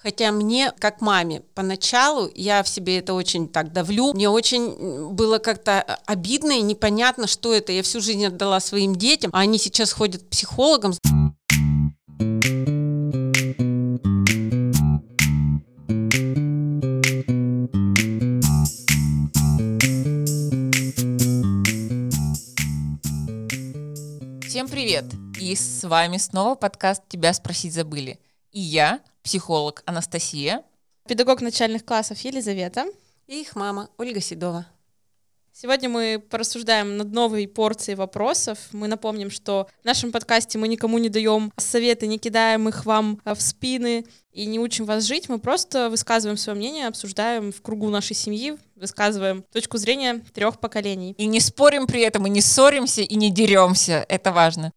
Хотя мне, как маме, поначалу я в себе это очень так давлю. Мне очень было как-то обидно и непонятно, что это. Я всю жизнь отдала своим детям, а они сейчас ходят к психологам. Всем привет! И с вами снова подкаст «Тебя спросить забыли». И я, психолог Анастасия. Педагог начальных классов Елизавета. И их мама Ольга Седова. Сегодня мы порассуждаем над новой порцией вопросов. Мы напомним, что в нашем подкасте мы никому не даем советы, не кидаем их вам в спины и не учим вас жить. Мы просто высказываем свое мнение, обсуждаем в кругу нашей семьи, высказываем точку зрения трех поколений. И не спорим при этом, и не ссоримся, и не деремся. Это важно.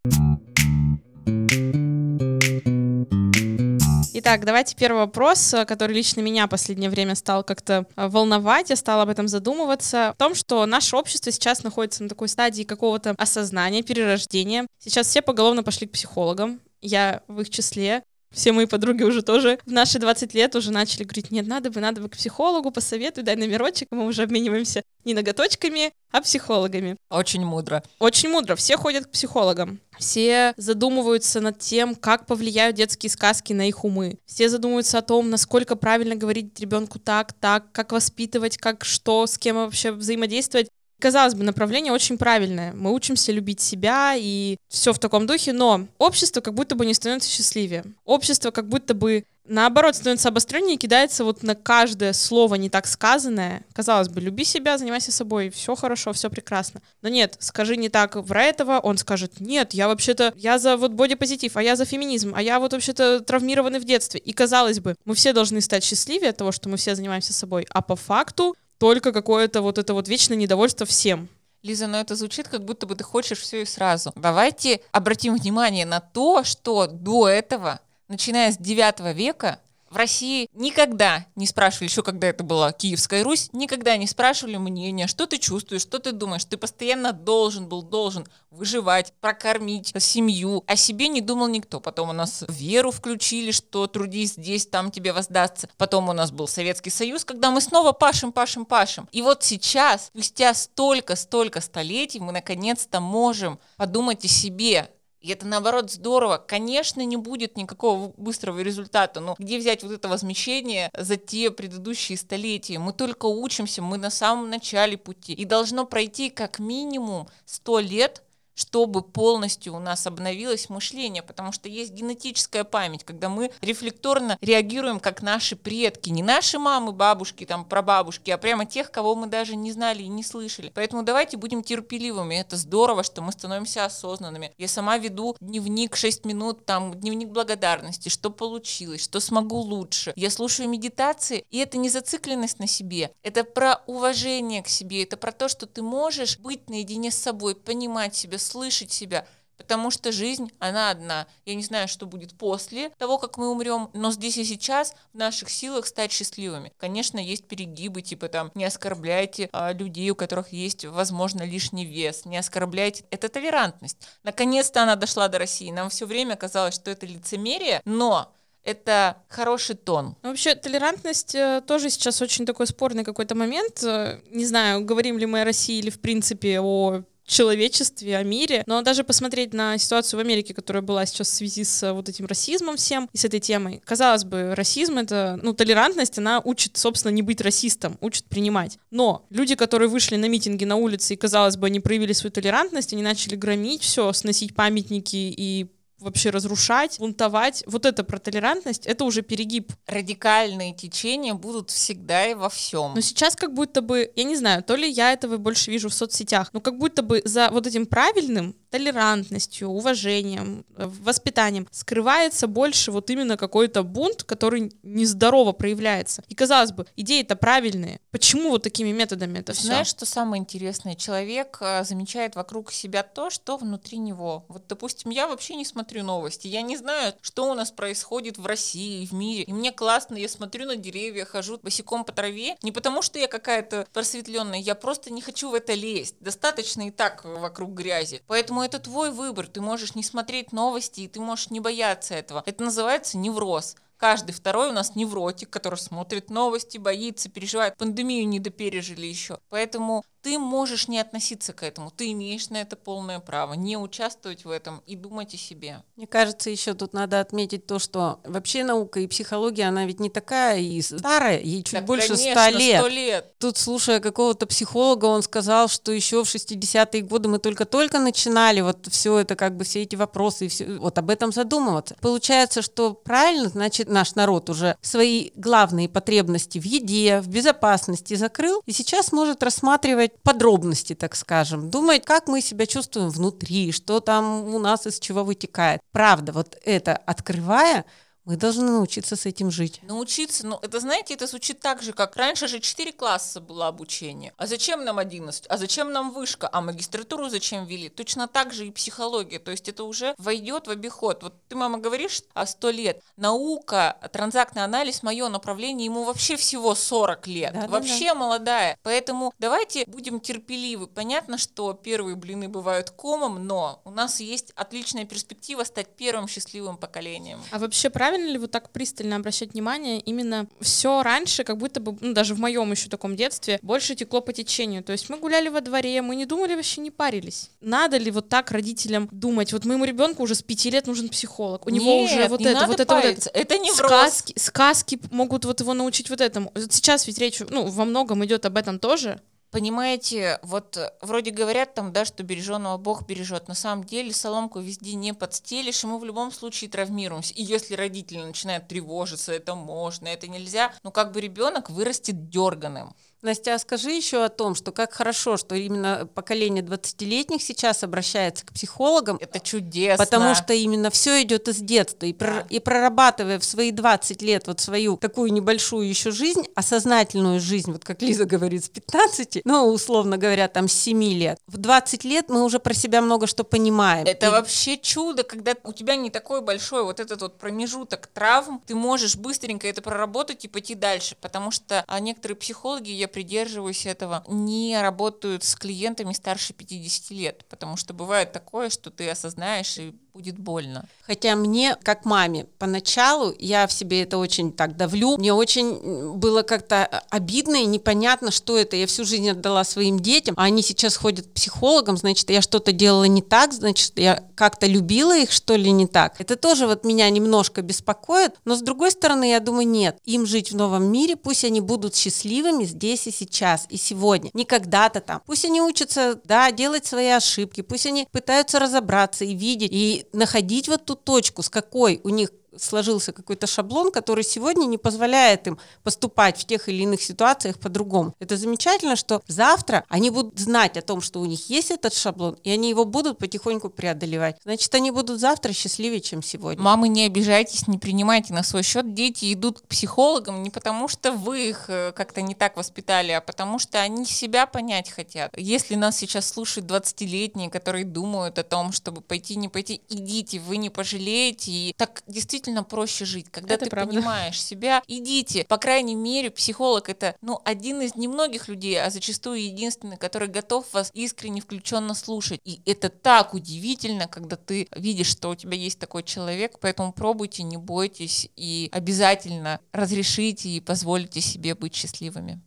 Итак, давайте первый вопрос, э, который лично меня последнее время стал как-то э, волновать, я стала об этом задумываться, в том, что наше общество сейчас находится на такой стадии какого-то осознания, перерождения. Сейчас все поголовно пошли к психологам, я в их числе все мои подруги уже тоже в наши 20 лет уже начали говорить, нет, надо бы, надо бы к психологу, посоветуй, дай номерочек, мы уже обмениваемся не ноготочками, а психологами. Очень мудро. Очень мудро. Все ходят к психологам. Все задумываются над тем, как повлияют детские сказки на их умы. Все задумываются о том, насколько правильно говорить ребенку так, так, как воспитывать, как что, с кем вообще взаимодействовать. Казалось бы, направление очень правильное. Мы учимся любить себя и все в таком духе, но общество как будто бы не становится счастливее. Общество как будто бы наоборот становится обостреннее и кидается вот на каждое слово не так сказанное. Казалось бы, люби себя, занимайся собой, все хорошо, все прекрасно. Но нет, скажи не так про этого, он скажет, нет, я вообще-то, я за вот бодипозитив, а я за феминизм, а я вот вообще-то травмированный в детстве. И казалось бы, мы все должны стать счастливее от того, что мы все занимаемся собой, а по факту только какое-то вот это вот вечное недовольство всем. Лиза, но это звучит, как будто бы ты хочешь все и сразу. Давайте обратим внимание на то, что до этого, начиная с 9 века, в России никогда не спрашивали, еще когда это была Киевская Русь, никогда не спрашивали мнения, что ты чувствуешь, что ты думаешь. Ты постоянно должен был, должен выживать, прокормить семью. О себе не думал никто. Потом у нас веру включили, что трудись здесь, там тебе воздастся. Потом у нас был Советский Союз, когда мы снова пашем, пашем, пашем. И вот сейчас, спустя столько-столько столетий, мы наконец-то можем подумать о себе, и это, наоборот, здорово. Конечно, не будет никакого быстрого результата, но где взять вот это возмещение за те предыдущие столетия? Мы только учимся, мы на самом начале пути. И должно пройти как минимум 100 лет, чтобы полностью у нас обновилось мышление, потому что есть генетическая память, когда мы рефлекторно реагируем как наши предки, не наши мамы, бабушки, там, прабабушки, а прямо тех, кого мы даже не знали и не слышали. Поэтому давайте будем терпеливыми, это здорово, что мы становимся осознанными. Я сама веду дневник 6 минут, там, дневник благодарности, что получилось, что смогу лучше. Я слушаю медитации, и это не зацикленность на себе, это про уважение к себе, это про то, что ты можешь быть наедине с собой, понимать себя, слышать себя, потому что жизнь, она одна. Я не знаю, что будет после того, как мы умрем, но здесь и сейчас в наших силах стать счастливыми. Конечно, есть перегибы, типа там, не оскорбляйте а, людей, у которых есть, возможно, лишний вес, не оскорбляйте. Это толерантность. Наконец-то она дошла до России. Нам все время казалось, что это лицемерие, но это хороший тон. Ну, вообще, толерантность э, тоже сейчас очень такой спорный какой-то момент. Э, не знаю, говорим ли мы о России или, в принципе, о человечестве, о мире. Но даже посмотреть на ситуацию в Америке, которая была сейчас в связи с э, вот этим расизмом всем и с этой темой. Казалось бы, расизм — это, ну, толерантность, она учит, собственно, не быть расистом, учит принимать. Но люди, которые вышли на митинги на улице и, казалось бы, они проявили свою толерантность, они начали громить все, сносить памятники и вообще разрушать, бунтовать. Вот это про толерантность, это уже перегиб. Радикальные течения будут всегда и во всем. Но сейчас как будто бы, я не знаю, то ли я этого больше вижу в соцсетях, но как будто бы за вот этим правильным толерантностью, уважением, э, воспитанием скрывается больше вот именно какой-то бунт, который нездорово проявляется. И казалось бы, идеи-то правильные. Почему вот такими методами это все? Знаешь, что самое интересное? Человек э, замечает вокруг себя то, что внутри него. Вот, допустим, я вообще не смотрю новости, я не знаю, что у нас происходит в России, в мире. И мне классно, я смотрю на деревья, хожу босиком по траве, не потому что я какая-то просветленная, я просто не хочу в это лезть. Достаточно и так вокруг грязи. Поэтому это твой выбор. Ты можешь не смотреть новости, и ты можешь не бояться этого. Это называется невроз Каждый второй у нас невротик, который смотрит новости, боится, переживает. Пандемию не допережили еще. Поэтому ты можешь не относиться к этому, ты имеешь на это полное право, не участвовать в этом и думать о себе. Мне кажется, еще тут надо отметить то, что вообще наука и психология, она ведь не такая и старая, ей чуть Так, больше 100 лет. 100 лет. Тут, слушая какого-то психолога, он сказал, что еще в 60-е годы мы только-только начинали вот все это, как бы все эти вопросы, и все, вот об этом задумываться. Получается, что правильно, значит, наш народ уже свои главные потребности в еде, в безопасности закрыл, и сейчас может рассматривать подробности, так скажем, думать, как мы себя чувствуем внутри, что там у нас из чего вытекает. Правда, вот это открывая, мы должны научиться с этим жить. Научиться, ну, это, знаете, это звучит так же, как раньше же 4 класса было обучение. А зачем нам 11? А зачем нам вышка? А магистратуру зачем ввели? Точно так же и психология. То есть это уже войдет в обиход. Вот ты, мама, говоришь о 100 лет. Наука, транзактный анализ, мое направление, ему вообще всего 40 лет. Да-да-да. вообще молодая. Поэтому давайте будем терпеливы. Понятно, что первые блины бывают комом, но у нас есть отличная перспектива стать первым счастливым поколением. А вообще правильно ли вот так пристально обращать внимание именно все раньше, как будто бы, ну, даже в моем еще таком детстве, больше текло по течению. То есть мы гуляли во дворе, мы не думали, вообще не парились. Надо ли вот так родителям думать? Вот моему ребенку уже с пяти лет нужен психолог. У него Нет, уже вот не это, надо вот это, вот это. Это не Сказки, сказки могут вот его научить вот этому. Вот сейчас ведь речь, ну, во многом идет об этом тоже. Понимаете, вот э, вроде говорят там, да, что береженного Бог бережет. На самом деле соломку везде не подстелишь, и мы в любом случае травмируемся. И если родители начинают тревожиться, это можно, это нельзя, ну как бы ребенок вырастет дерганым. Настя, а скажи еще о том, что как хорошо, что именно поколение 20-летних сейчас обращается к психологам, Это чудесно. Потому что именно все идет из детства. И, прор- и прорабатывая в свои 20 лет вот свою такую небольшую еще жизнь, осознательную жизнь, вот как Лиза говорит, с 15, ну, условно говоря, там, с 7 лет, в 20 лет мы уже про себя много что понимаем. Это И- вообще чудо, когда у тебя не такой большой вот этот вот промежуток травм, ты можешь быстренько это проработать и пойти дальше, потому что а некоторые психологи, я придерживаюсь этого, не работают с клиентами старше 50 лет, потому что бывает такое, что ты осознаешь и будет больно. Хотя мне, как маме, поначалу я в себе это очень так давлю. Мне очень было как-то обидно и непонятно, что это. Я всю жизнь отдала своим детям, а они сейчас ходят к психологам, значит, я что-то делала не так, значит, я как-то любила их, что ли, не так. Это тоже вот меня немножко беспокоит, но с другой стороны, я думаю, нет, им жить в новом мире, пусть они будут счастливыми здесь и сейчас, и сегодня, не когда-то там. Пусть они учатся, да, делать свои ошибки, пусть они пытаются разобраться и видеть, и находить вот ту точку, с какой у них сложился какой-то шаблон, который сегодня не позволяет им поступать в тех или иных ситуациях по-другому. Это замечательно, что завтра они будут знать о том, что у них есть этот шаблон, и они его будут потихоньку преодолевать. Значит, они будут завтра счастливее, чем сегодня. Мамы, не обижайтесь, не принимайте на свой счет. Дети идут к психологам не потому, что вы их э, как-то не так воспитали, а потому что они себя понять хотят. Если нас сейчас слушают 20-летние, которые думают о том, чтобы пойти, не пойти, идите, вы не пожалеете. И так действительно проще жить. Когда Это ты правда. понимаешь себя, идите. По крайней мере, психолог это ну, один из немногих людей, а зачастую единственный, который готов вас искренне включенно слушать. И это так удивительно, когда ты видишь, что у тебя есть такой человек, поэтому пробуйте, не бойтесь и обязательно разрешите и позволите себе быть счастливыми.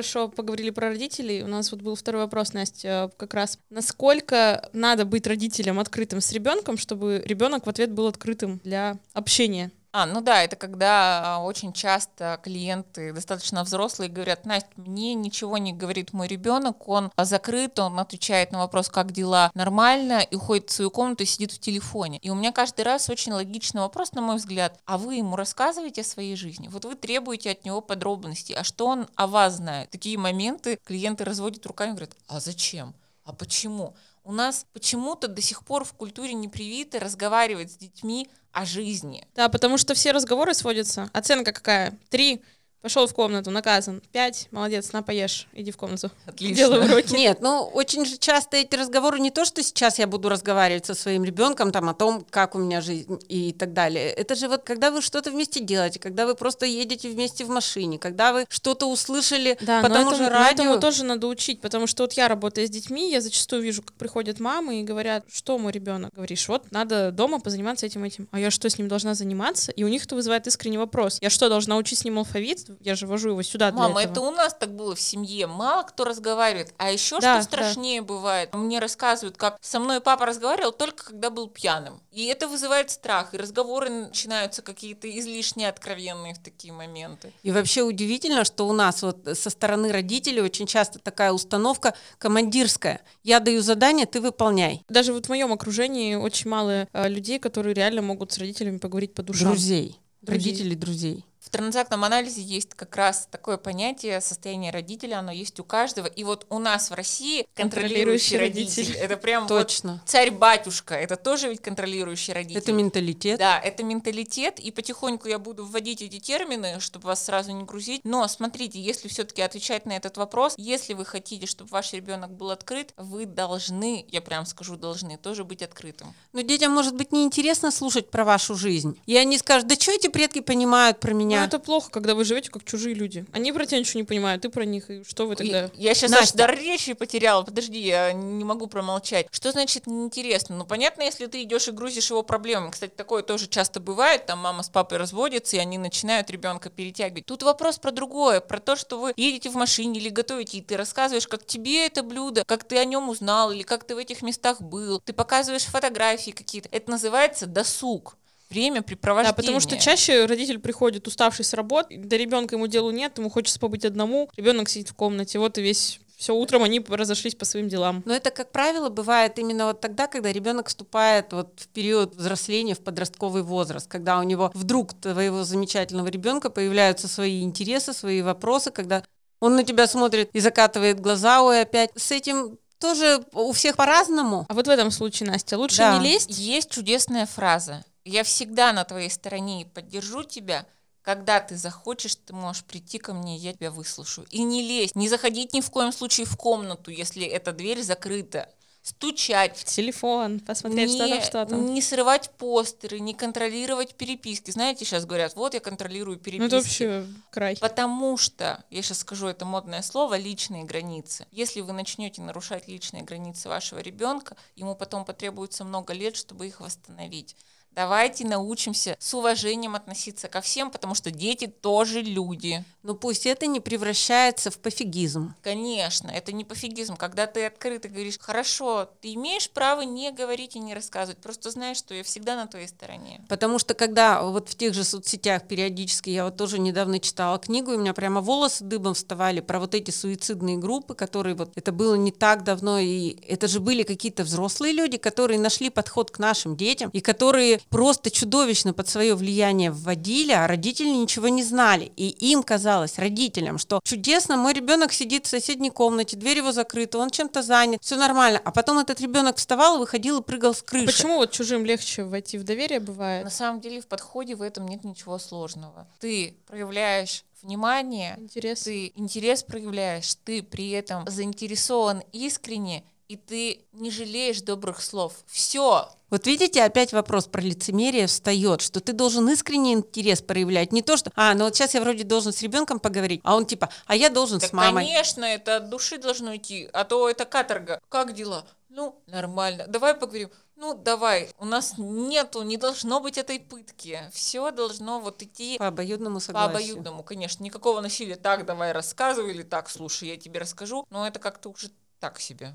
Хорошо поговорили про родителей. У нас вот был второй вопрос, Настя, как раз. Насколько надо быть родителем открытым с ребенком, чтобы ребенок в ответ был открытым для общения? А, ну да, это когда а, очень часто клиенты достаточно взрослые говорят, Настя, мне ничего не говорит мой ребенок, он закрыт, он отвечает на вопрос, как дела, нормально, и уходит в свою комнату и сидит в телефоне. И у меня каждый раз очень логичный вопрос, на мой взгляд, а вы ему рассказываете о своей жизни? Вот вы требуете от него подробностей, а что он о вас знает? Такие моменты клиенты разводят руками и говорят, а зачем? А почему? У нас почему-то до сих пор в культуре не привито разговаривать с детьми о жизни. Да, потому что все разговоры сводятся. Оценка какая? Три. Пошел в комнату, наказан. Пять, молодец, на, поешь, иди в комнату. Отлично. Делай уроки. Нет, ну очень же часто эти разговоры не то, что сейчас я буду разговаривать со своим ребенком там о том, как у меня жизнь и так далее. Это же вот когда вы что-то вместе делаете, когда вы просто едете вместе в машине, когда вы что-то услышали Да, по тому этому, же радио. этому тоже надо учить, потому что вот я работаю с детьми, я зачастую вижу, как приходят мамы и говорят, что мой ребенок, говоришь, вот надо дома позаниматься этим этим, а я что с ним должна заниматься? И у них это вызывает искренний вопрос. Я что, должна учить с ним алфавит? Я же вожу его сюда для Мама, этого. это у нас так было в семье. Мало кто разговаривает. А еще Да, что страшнее бывает. Мне рассказывают, как со мной папа разговаривал только когда был пьяным. И это вызывает страх. И разговоры начинаются какие-то излишне откровенные в такие моменты. И вообще удивительно, что у нас вот со стороны родителей очень часто такая установка командирская. Я даю задание, ты выполняй. Даже вот в моем окружении очень мало э, людей, которые реально могут с родителями поговорить по душам. Друзей. Друзей. Родителей друзей. В транзактном анализе есть как раз такое понятие состояния родителя, оно есть у каждого. И вот у нас в России контролирующий Контролирующий родитель. родитель. Это прям вот Точно. царь-батюшка. Это тоже ведь контролирующий родитель. Это менталитет. Да, это менталитет, и потихоньку я буду вводить эти термины, чтобы вас сразу не грузить. Но смотрите, если все-таки отвечать на этот вопрос, если вы хотите, чтобы ваш ребенок был открыт, вы должны, я прям скажу, должны тоже быть открытым. Но детям может быть неинтересно слушать про вашу жизнь. И они скажут, да что эти предки понимают про меня? Ну, это плохо, когда вы живете как чужие люди. Они про тебя ничего не понимают, ты про них, и что вы тогда? И Я сейчас Настя. аж дар речи потеряла. Подожди, я не могу промолчать. Что значит неинтересно? Ну, понятно, если ты идешь и грузишь его проблемами. Кстати, такое тоже часто бывает. Там мама с папой разводятся, и они начинают ребенка перетягивать. Тут вопрос про другое, про то, что вы едете в машине или готовите, и ты рассказываешь, как тебе это блюдо, как ты о нем узнал, или как ты в этих местах был. Ты показываешь фотографии какие-то. Это называется досуг. Время препровождения. Да, потому что чаще родитель приходит уставший с работы, до ребенка ему делу нет, ему хочется побыть одному, ребенок сидит в комнате, вот и весь все утром они разошлись по своим делам. Но это, как правило, бывает именно вот тогда, когда ребенок вступает вот в период взросления, в подростковый возраст, когда у него вдруг твоего замечательного ребенка появляются свои интересы, свои вопросы, когда он на тебя смотрит и закатывает глаза, ой, опять. С этим тоже у всех по-разному. А вот в этом случае, Настя, лучше Да. не лезть. Есть чудесная фраза. Я всегда на твоей стороне и поддержу тебя. Когда ты захочешь, ты можешь прийти ко мне, я тебя выслушаю. И не лезть, не заходить ни в коем случае в комнату, если эта дверь закрыта. Стучать, Телефон, посмотреть, что там, что там. не срывать постеры, не контролировать переписки. Знаете, сейчас говорят, вот я контролирую переписки. Ну это вообще край. Потому что, я сейчас скажу это модное слово, личные границы. Если вы начнете нарушать личные границы вашего ребенка, ему потом потребуется много лет, чтобы их восстановить. Давайте научимся с уважением относиться ко всем, потому что дети тоже люди. Но пусть это не превращается в пофигизм. Конечно, это не пофигизм. Когда ты открыто говоришь, хорошо, ты имеешь право не говорить и не рассказывать, просто знаешь, что я всегда на твоей стороне. Потому что когда вот в тех же соцсетях периодически, я вот тоже недавно читала книгу, и у меня прямо волосы дыбом вставали про вот эти суицидные группы, которые вот, это было не так давно, и это же были какие-то взрослые люди, которые нашли подход к нашим детям, и которые просто чудовищно под свое влияние вводили, а родители ничего не знали. И им казалось, родителям, что чудесно, мой ребенок сидит в соседней комнате, дверь его закрыта, он чем-то занят, все нормально. А потом этот ребенок вставал, выходил и прыгал с крыши. Почему вот чужим легче войти в доверие бывает? На самом деле в подходе в этом нет ничего сложного. Ты проявляешь внимание, Интересно. ты интерес проявляешь, ты при этом заинтересован искренне, и ты не жалеешь добрых слов. Все. Вот видите, опять вопрос про лицемерие встает, что ты должен искренний интерес проявлять, не то, что, а, ну вот сейчас я вроде должен с ребенком поговорить, а он типа, а я должен Так, с мамой. конечно, это от души должно идти, а то это каторга. Как дела? Ну, нормально. Давай поговорим. Ну, давай. У нас нету, не должно быть этой пытки. Все должно вот идти По обоюдному по согласию. обоюдному, конечно. Никакого насилия. Так, давай рассказывай или так, слушай, я тебе расскажу. Но это как-то уже так себе.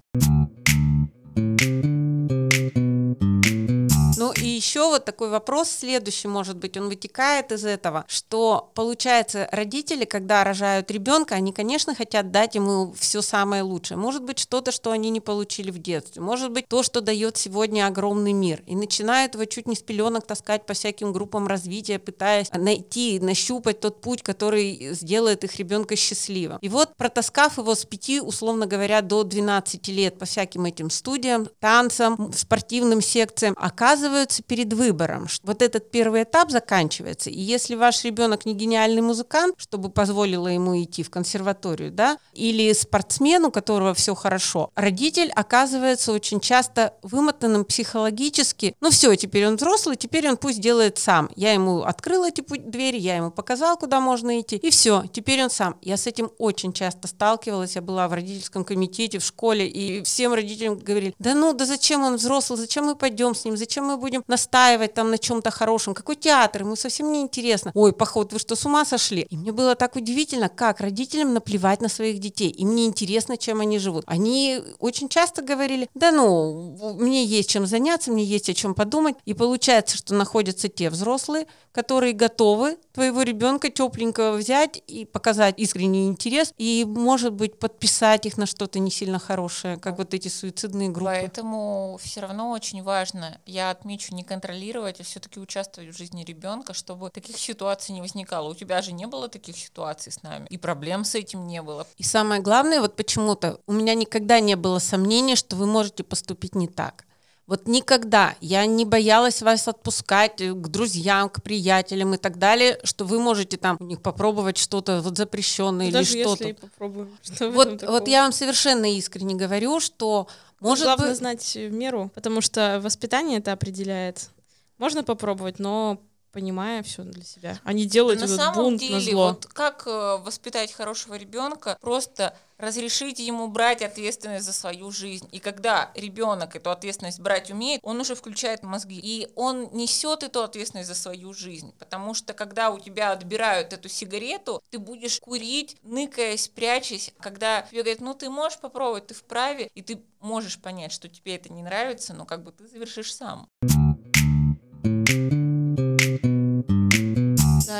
И еще вот такой вопрос следующий, может быть, он вытекает из этого, что получается родители, когда рожают ребенка, они, конечно, хотят дать ему все самое лучшее. Может быть, что-то, что они не получили в детстве. Может быть, то, что дает сегодня огромный мир. И начинают его чуть не с пеленок таскать по всяким группам развития, пытаясь найти, нащупать тот путь, который сделает их ребенка счастливым. И вот, протаскав его с 5, условно говоря, до 12 лет по всяким этим студиям, танцам, спортивным секциям, оказывается, становится перед выбором. Вот этот первый этап заканчивается. И если ваш ребенок не гениальный музыкант, чтобы позволило ему идти в консерваторию, да, или спортсмен, у которого все хорошо, родитель оказывается очень часто вымотанным психологически. Ну все, теперь он взрослый, теперь он пусть делает сам. Я ему открыла эти двери, я ему показал, куда можно идти, и все, теперь он сам. Я с этим очень часто сталкивалась, я была в родительском комитете в школе, и всем родителям говорили, да ну, да зачем он взрослый, зачем мы пойдем с ним, зачем мы будем настаивать там на чем-то хорошем, какой театр, ему совсем не интересно. Ой, поход, вы что, с ума сошли? И мне было так удивительно, как родителям наплевать на своих детей, им не интересно, чем они живут. Они очень часто говорили, да ну, мне есть чем заняться, мне есть о чем подумать, и получается, что находятся те взрослые, которые готовы твоего ребенка тепленького взять и показать искренний интерес, и, может быть, подписать их на что-то не сильно хорошее, как вот эти суицидные группы. Поэтому все равно очень важно, я отмечу, не контролировать, а все-таки участвовать в жизни ребенка, чтобы таких ситуаций не возникало. У тебя же не было таких ситуаций с нами, и проблем с этим не было. И самое главное, вот почему-то у меня никогда не было сомнения, что вы можете поступить не так. Вот никогда я не боялась вас отпускать э, к друзьям, к приятелям и так далее, что вы можете там у них попробовать что-то вот запрещенное Даже или что-то. Что Вот, вот я вам совершенно искренне говорю, что может Главное быть... знать меру, потому что воспитание это определяет. Можно попробовать, но понимая все для себя. Они делают на этот самом бунт деле, на зло. вот как э, воспитать хорошего ребенка? Просто разрешите ему брать ответственность за свою жизнь. И когда ребенок эту ответственность брать умеет, он уже включает мозги. И он несет эту ответственность за свою жизнь. Потому что когда у тебя отбирают эту сигарету, ты будешь курить, ныкаясь, прячась. Когда тебе говорят, ну ты можешь попробовать, ты вправе, и ты можешь понять, что тебе это не нравится, но как бы ты завершишь сам.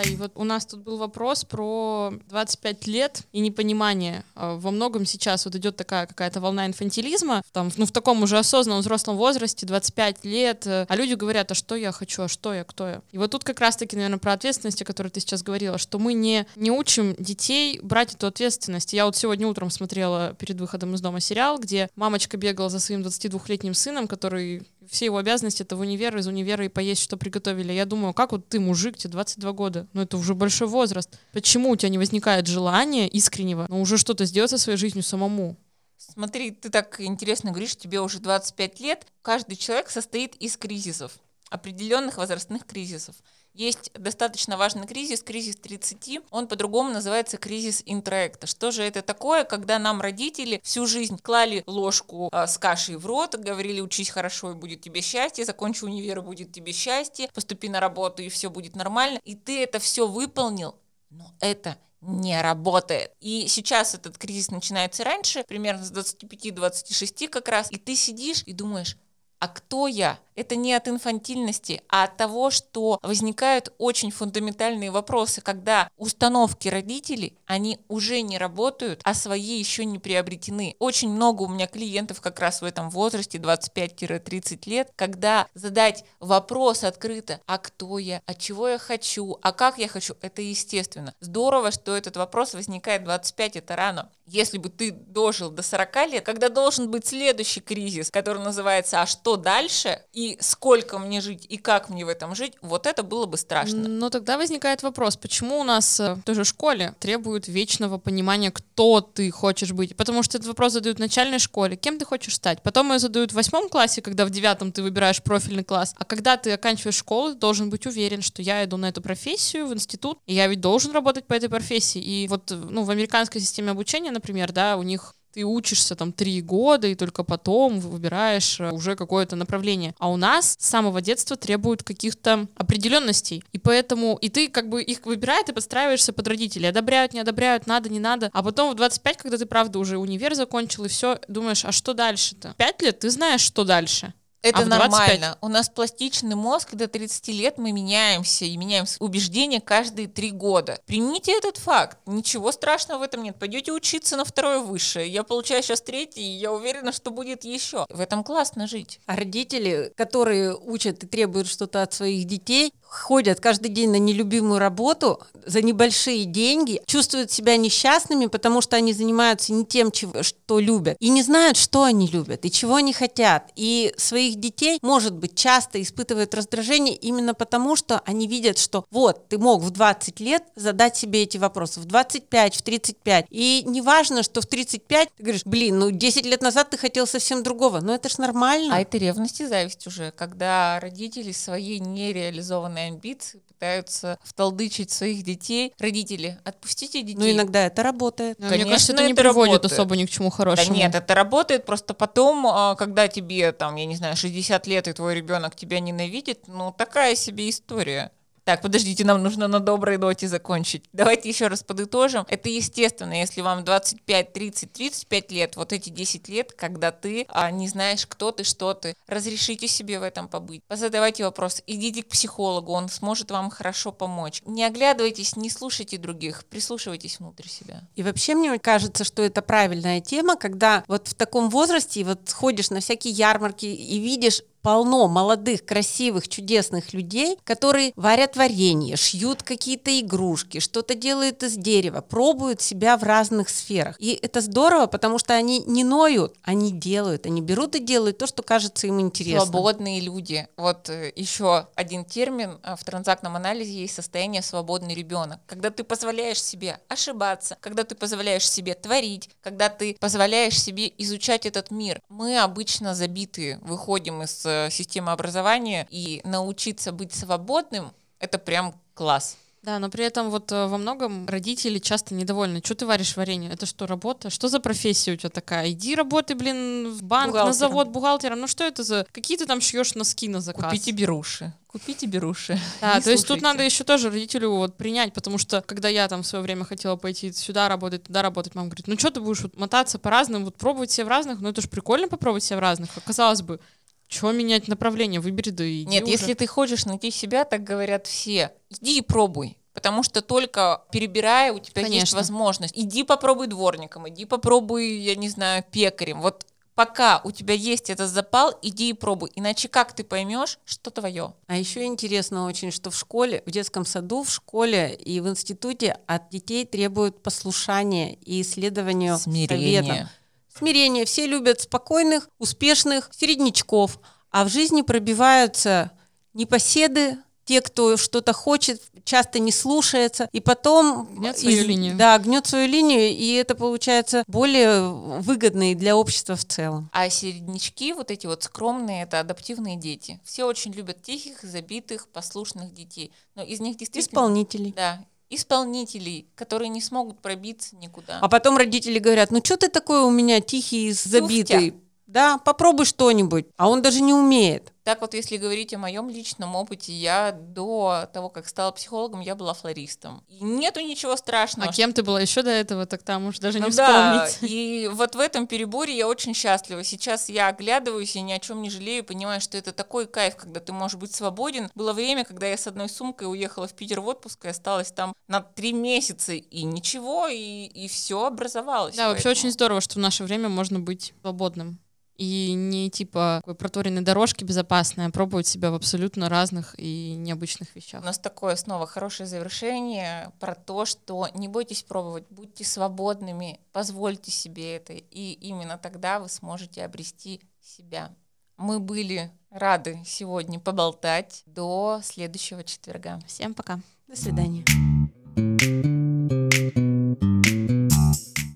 И вот у нас тут был вопрос про 25 лет и непонимание. А, Во многом сейчас вот идет такая какая-то волна инфантилизма, там, ну, в таком уже осознанном взрослом возрасте, 25 лет, э, а люди говорят, а что я хочу, а что я, кто я? И вот тут как раз-таки, наверное, про ответственность, о которой ты сейчас говорила, что мы не, не учим детей брать эту ответственность. Я вот сегодня утром смотрела перед выходом из дома сериал, где мамочка бегала за своим 22-летним сыном, который все его обязанности это в универ, из универа и поесть, что приготовили. Я думаю, как вот ты, мужик, тебе 22 года, ну это уже большой возраст. Почему у тебя не возникает желания искреннего, ну уже что-то сделать со своей жизнью самому? Смотри, ты так интересно говоришь, тебе уже 25 лет. Каждый человек состоит из кризисов, определенных возрастных кризисов. Есть достаточно важный кризис, кризис 30, он по-другому называется кризис интроекта. Что же это такое, когда нам родители всю жизнь клали ложку а, с кашей в рот, говорили, учись хорошо и будет тебе счастье, закончи универ и будет тебе счастье, поступи на работу и все будет нормально, и ты это все выполнил, но это не работает. И сейчас этот кризис начинается раньше, примерно с 25-26 как раз, и ты сидишь и думаешь, а кто я? Это не от инфантильности, а от того, что возникают очень фундаментальные вопросы, когда установки родителей, они уже не работают, а свои еще не приобретены. Очень много у меня клиентов как раз в этом возрасте, 25-30 лет, когда задать вопрос открыто, а кто я, а чего я хочу, а как я хочу, это естественно. Здорово, что этот вопрос возникает 25, это рано. Если бы ты дожил до 40 лет, когда должен быть следующий кризис, который называется «А что дальше?» и «Сколько мне жить?» и «Как мне в этом жить?» Вот это было бы страшно. Но тогда возникает вопрос, почему у нас э, в той же школе требуют вечного понимания, кто ты хочешь быть? Потому что этот вопрос задают в начальной школе, кем ты хочешь стать? Потом ее задают в восьмом классе, когда в девятом ты выбираешь профильный класс. А когда ты оканчиваешь школу, ты должен быть уверен, что я иду на эту профессию в институт, и я ведь должен работать по этой профессии. И вот э, ну, в американской системе обучения, например, да, у них ты учишься там три года, и только потом выбираешь э, уже какое-то направление. А у нас с самого детства требуют каких-то определенностей. И поэтому и ты как бы их выбирает и подстраиваешься под родителей. Одобряют, не одобряют, надо, не надо. А потом в 25, когда ты, правда, уже универ закончил, и все, думаешь, а что дальше-то? Пять лет ты знаешь, что дальше. Это А в 25? нормально. У нас пластичный мозг, до 30 лет мы меняемся и меняем убеждения каждые три года. Примите этот факт. Ничего страшного в этом нет. Пойдете учиться на второе высшее. Я получаю сейчас третий, и я уверена, что будет еще. В этом классно жить. А родители, которые учат и требуют что-то от своих детей, ходят каждый день на нелюбимую работу за небольшие деньги, чувствуют себя несчастными, потому что они занимаются не тем, чего, что любят, и не знают, что они любят и чего они хотят. И своих своих детей, может быть, часто испытывают раздражение именно потому, что они видят, что вот, ты мог в 20 лет задать себе эти вопросы, в 25, в 35. И не важно, что в 35 ты говоришь, блин, ну 10 лет назад ты хотел совсем другого, но это ж нормально. А это ревность и зависть уже, когда родители свои нереализованные амбиции пытаются втолдычить своих детей. Родители, отпустите детей. Ну, иногда это работает. Мне Конечно, кажется, это не это приводит работает. особо ни к чему Да хорошему. нет, это работает, просто потом, а, когда тебе, там, я не знаю, 60 лет, и твой ребенок тебя ненавидит, ну, такая себе история. Так, подождите, нам нужно на доброй ноте закончить. Давайте еще раз подытожим. Это естественно, если вам 25, 30, 35 лет, вот эти 10 лет, когда ты а, не знаешь, кто ты, что ты, разрешите себе в этом побыть. Позадавайте вопрос, идите к психологу, он сможет вам хорошо помочь. Не оглядывайтесь, не слушайте других, прислушивайтесь внутрь себя. И вообще мне кажется, что это правильная тема, когда вот в таком возрасте вот ходишь на всякие ярмарки и видишь полно молодых, красивых, чудесных людей, которые варят варенье, шьют какие-то игрушки, что-то делают из дерева, пробуют себя в разных сферах. И это здорово, потому что они не ноют, они делают, они берут и делают то, что кажется им интересно. Свободные люди. Вот э, еще один термин э, в транзактном анализе есть состояние свободный ребенок. Когда ты позволяешь себе ошибаться, когда ты позволяешь себе творить, когда ты позволяешь себе изучать этот мир. Мы обычно забитые, выходим из э, системы образования и научиться быть свободным это прям класс. Да, но при этом вот э, во многом родители часто недовольны. Что ты варишь варенье? Это что, работа? Что за профессия у тебя такая? Иди работай, блин, в банк, на завод, бухгалтером. Ну что это за... Какие ты там шьешь носки на заказ? Купите беруши. Купите беруши. Да, Не то есть тут слушайте. надо еще тоже родителю вот принять, потому что когда я там в свое время хотела пойти сюда работать, туда работать, мама говорит, ну что ты будешь вот мотаться по разным, вот пробовать себя в разных, ну это же прикольно попробовать себя в разных. А Казалось бы, чего менять направление, выбери да и иди Нет, уже. если ты хочешь найти себя, так говорят все, иди и пробуй. Потому что только перебирая, у тебя есть Конечно. возможность. Иди попробуй дворником, иди попробуй, я не знаю, пекарем. Вот пока у тебя есть этот запал, иди и пробуй. Иначе как ты поймешь, что твое? А еще интересно очень, что в школе, в детском саду, в школе и в институте от детей требуют послушания и исследования советам. Смирение. Все любят спокойных, успешных середнячков, а в жизни пробиваются непоседы, те, кто что-то хочет, часто не слушается, и потом... Гнет свою линию. Да, гнет свою линию, и это получается более выгодно и для общества в целом. А середнячки, вот эти вот скромные, это адаптивные дети. Все очень любят тихих, забитых, послушных детей. Но из них действительно... Исполнителей. Да, исполнителей, которые не смогут пробиться никуда. А потом родители говорят, ну что ты такой у меня тихий, забитый? Да, попробуй что-нибудь. А он даже не умеет. Так вот, если говорить о моем личном опыте, я до того, как стала психологом, я была флористом. И нету ничего страшного. А кем ты была еще до этого, так там уж даже Ну не да, вспомнить. и вот в этом переборе я очень счастлива. Сейчас я оглядываюсь и ни о чем не жалею, понимаю, что это такой кайф, когда ты можешь быть свободен. Было время, когда я с одной сумкой уехала в Питер в отпуск и осталась там на три месяца, и ничего, и, и все образовалось. Да, вообще Поэтому- очень здорово, что в наше время можно быть свободным. И не типа такой проторенной дорожки безопасной, а пробовать себя в абсолютно разных и необычных У вещах. нас такое снова хорошее завершение про то, что не бойтесь пробовать, будьте свободными, позвольте себе это, и именно тогда вы сможете обрести себя. Мы были рады сегодня поболтать. До следующего четверга. Всем пока. До свидания.